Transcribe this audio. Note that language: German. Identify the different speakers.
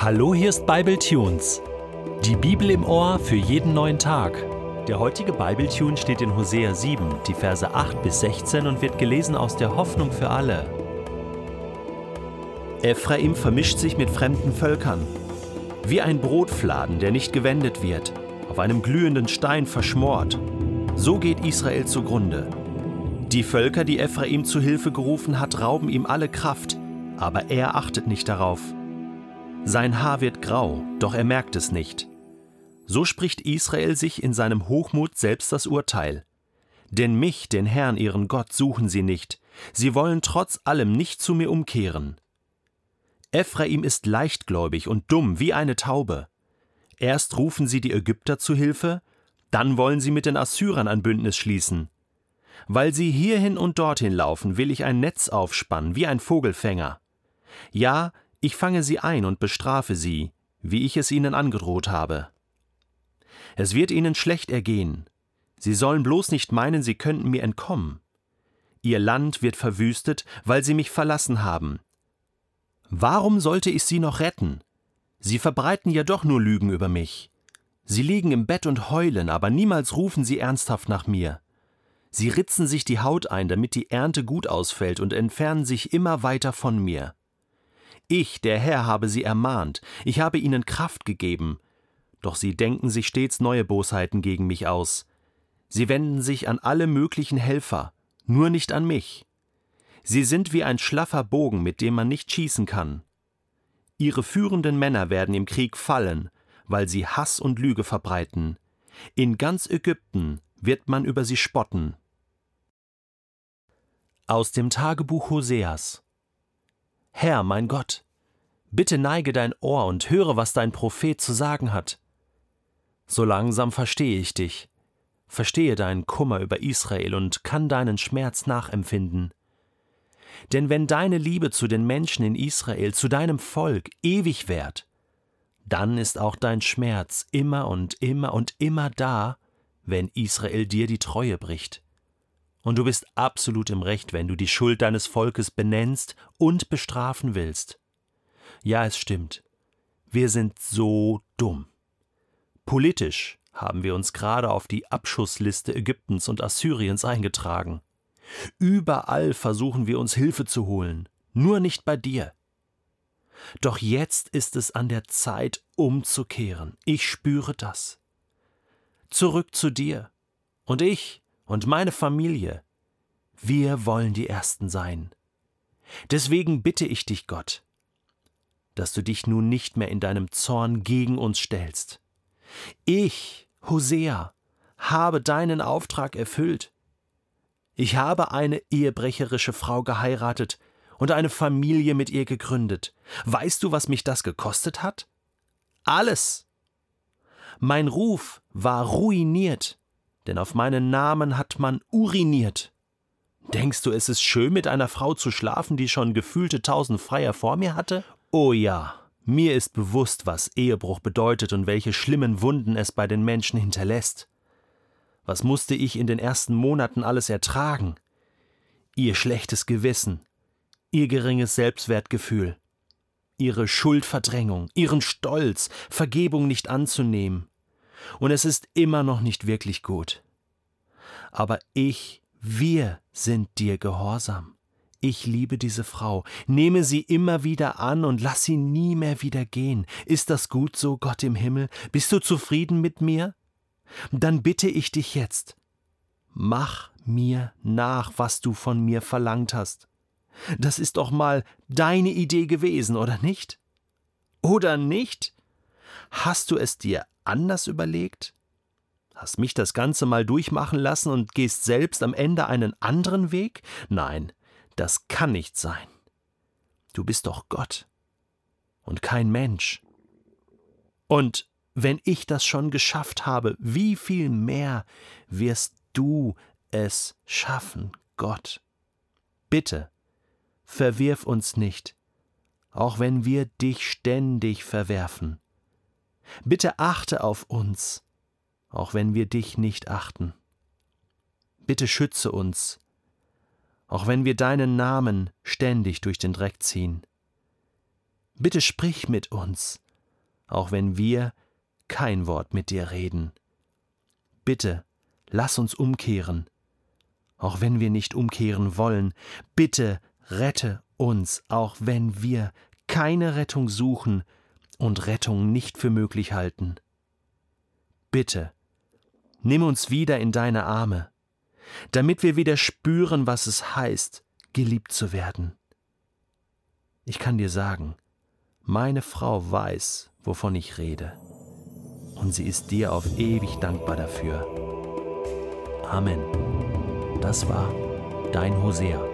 Speaker 1: Hallo, hier ist Bible Tunes. Die Bibel im Ohr für jeden neuen Tag. Der heutige Bible Tune steht in Hosea 7, die Verse 8 bis 16 und wird gelesen aus der Hoffnung für alle.
Speaker 2: Ephraim vermischt sich mit fremden Völkern. Wie ein Brotfladen, der nicht gewendet wird, auf einem glühenden Stein verschmort. So geht Israel zugrunde. Die Völker, die Ephraim zu Hilfe gerufen hat, rauben ihm alle Kraft, aber er achtet nicht darauf. Sein Haar wird grau, doch er merkt es nicht. So spricht Israel sich in seinem Hochmut selbst das Urteil. Denn mich, den Herrn, ihren Gott, suchen sie nicht, sie wollen trotz allem nicht zu mir umkehren. Ephraim ist leichtgläubig und dumm wie eine Taube. Erst rufen sie die Ägypter zu Hilfe, dann wollen sie mit den Assyrern ein Bündnis schließen. Weil sie hierhin und dorthin laufen, will ich ein Netz aufspannen, wie ein Vogelfänger. Ja, ich fange sie ein und bestrafe sie, wie ich es ihnen angedroht habe. Es wird ihnen schlecht ergehen. Sie sollen bloß nicht meinen, sie könnten mir entkommen. Ihr Land wird verwüstet, weil sie mich verlassen haben. Warum sollte ich sie noch retten? Sie verbreiten ja doch nur Lügen über mich. Sie liegen im Bett und heulen, aber niemals rufen sie ernsthaft nach mir. Sie ritzen sich die Haut ein, damit die Ernte gut ausfällt und entfernen sich immer weiter von mir. Ich, der Herr, habe sie ermahnt, ich habe ihnen Kraft gegeben, doch sie denken sich stets neue Bosheiten gegen mich aus. Sie wenden sich an alle möglichen Helfer, nur nicht an mich. Sie sind wie ein schlaffer Bogen, mit dem man nicht schießen kann. Ihre führenden Männer werden im Krieg fallen, weil sie Hass und Lüge verbreiten. In ganz Ägypten wird man über sie spotten. Aus dem Tagebuch Hoseas Herr, mein Gott, bitte neige dein Ohr und höre, was dein Prophet zu sagen hat. So langsam verstehe ich dich, verstehe deinen Kummer über Israel und kann deinen Schmerz nachempfinden. Denn wenn deine Liebe zu den Menschen in Israel, zu deinem Volk ewig währt, dann ist auch dein Schmerz immer und immer und immer da, wenn Israel dir die Treue bricht. Und du bist absolut im Recht, wenn du die Schuld deines Volkes benennst und bestrafen willst. Ja, es stimmt. Wir sind so dumm. Politisch haben wir uns gerade auf die Abschussliste Ägyptens und Assyriens eingetragen. Überall versuchen wir uns Hilfe zu holen, nur nicht bei dir. Doch jetzt ist es an der Zeit, umzukehren. Ich spüre das. Zurück zu dir. Und ich und meine Familie, wir wollen die Ersten sein. Deswegen bitte ich dich, Gott, dass du dich nun nicht mehr in deinem Zorn gegen uns stellst. Ich, Hosea, habe deinen Auftrag erfüllt. Ich habe eine ehebrecherische Frau geheiratet und eine Familie mit ihr gegründet. Weißt du, was mich das gekostet hat? Alles. Mein Ruf war ruiniert denn auf meinen Namen hat man uriniert. Denkst du, es ist schön, mit einer Frau zu schlafen, die schon gefühlte tausend Freier vor mir hatte? Oh ja, mir ist bewusst, was Ehebruch bedeutet und welche schlimmen Wunden es bei den Menschen hinterlässt. Was musste ich in den ersten Monaten alles ertragen? Ihr schlechtes Gewissen, ihr geringes Selbstwertgefühl, ihre Schuldverdrängung, ihren Stolz, Vergebung nicht anzunehmen, und es ist immer noch nicht wirklich gut. Aber ich, wir sind dir gehorsam. Ich liebe diese Frau, nehme sie immer wieder an und lass sie nie mehr wieder gehen. Ist das gut so, Gott im Himmel? Bist du zufrieden mit mir? Dann bitte ich dich jetzt, mach mir nach, was du von mir verlangt hast. Das ist doch mal deine Idee gewesen, oder nicht? Oder nicht? Hast du es dir anders überlegt? Hast mich das Ganze mal durchmachen lassen und gehst selbst am Ende einen anderen Weg? Nein, das kann nicht sein. Du bist doch Gott und kein Mensch. Und wenn ich das schon geschafft habe, wie viel mehr wirst du es schaffen, Gott? Bitte, verwirf uns nicht, auch wenn wir dich ständig verwerfen. Bitte achte auf uns, auch wenn wir dich nicht achten. Bitte schütze uns, auch wenn wir deinen Namen ständig durch den Dreck ziehen. Bitte sprich mit uns, auch wenn wir kein Wort mit dir reden. Bitte, lass uns umkehren, auch wenn wir nicht umkehren wollen. Bitte, rette uns, auch wenn wir keine Rettung suchen und Rettung nicht für möglich halten. Bitte, nimm uns wieder in deine Arme, damit wir wieder spüren, was es heißt, geliebt zu werden. Ich kann dir sagen, meine Frau weiß, wovon ich rede, und sie ist dir auf ewig dankbar dafür. Amen. Das war dein Hosea.